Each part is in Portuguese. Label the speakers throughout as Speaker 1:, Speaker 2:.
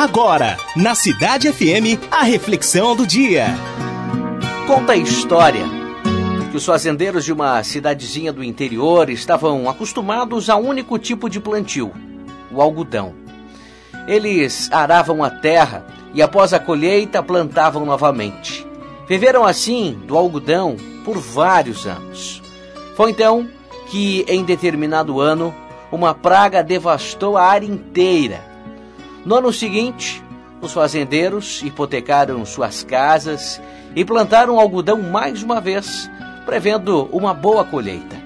Speaker 1: Agora, na Cidade FM, a reflexão do dia.
Speaker 2: Conta a história que os fazendeiros de uma cidadezinha do interior estavam acostumados a um único tipo de plantio, o algodão. Eles aravam a terra e após a colheita plantavam novamente. Viveram assim do algodão por vários anos. Foi então que, em determinado ano, uma praga devastou a área inteira no ano seguinte, os fazendeiros hipotecaram suas casas e plantaram algodão mais uma vez, prevendo uma boa colheita.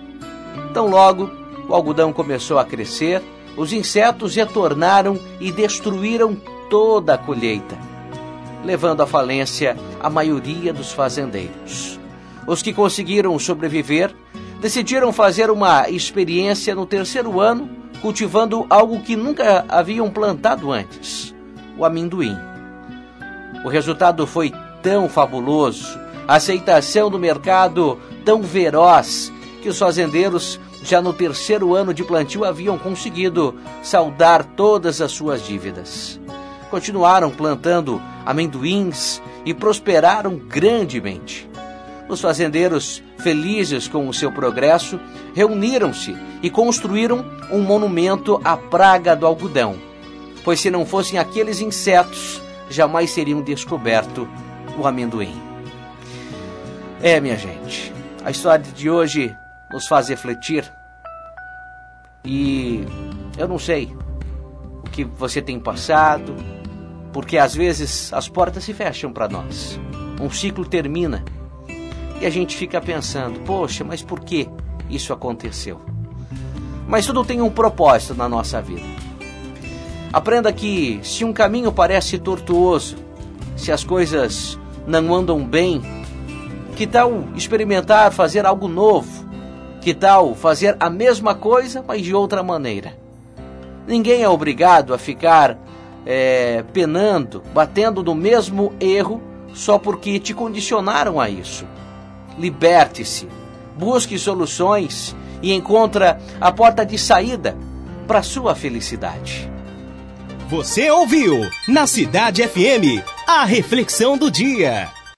Speaker 2: Tão logo o algodão começou a crescer, os insetos retornaram e destruíram toda a colheita, levando à falência a maioria dos fazendeiros. Os que conseguiram sobreviver decidiram fazer uma experiência no terceiro ano cultivando algo que nunca haviam plantado antes: o amendoim. O resultado foi tão fabuloso, a aceitação do mercado tão veroz, que os fazendeiros, já no terceiro ano de plantio, haviam conseguido saldar todas as suas dívidas. Continuaram plantando amendoins e prosperaram grandemente. Os fazendeiros, felizes com o seu progresso, reuniram-se e construíram um monumento à praga do algodão, pois se não fossem aqueles insetos, jamais seriam descoberto o amendoim. É, minha gente, a história de hoje nos faz refletir e eu não sei o que você tem passado, porque às vezes as portas se fecham para nós. Um ciclo termina e a gente fica pensando: poxa, mas por que isso aconteceu? Mas tudo tem um propósito na nossa vida. Aprenda que se um caminho parece tortuoso, se as coisas não andam bem, que tal experimentar fazer algo novo? Que tal fazer a mesma coisa, mas de outra maneira? Ninguém é obrigado a ficar é, penando, batendo no mesmo erro só porque te condicionaram a isso liberte-se, busque soluções e encontra a porta de saída para sua felicidade.
Speaker 1: Você ouviu na Cidade FM a reflexão do dia.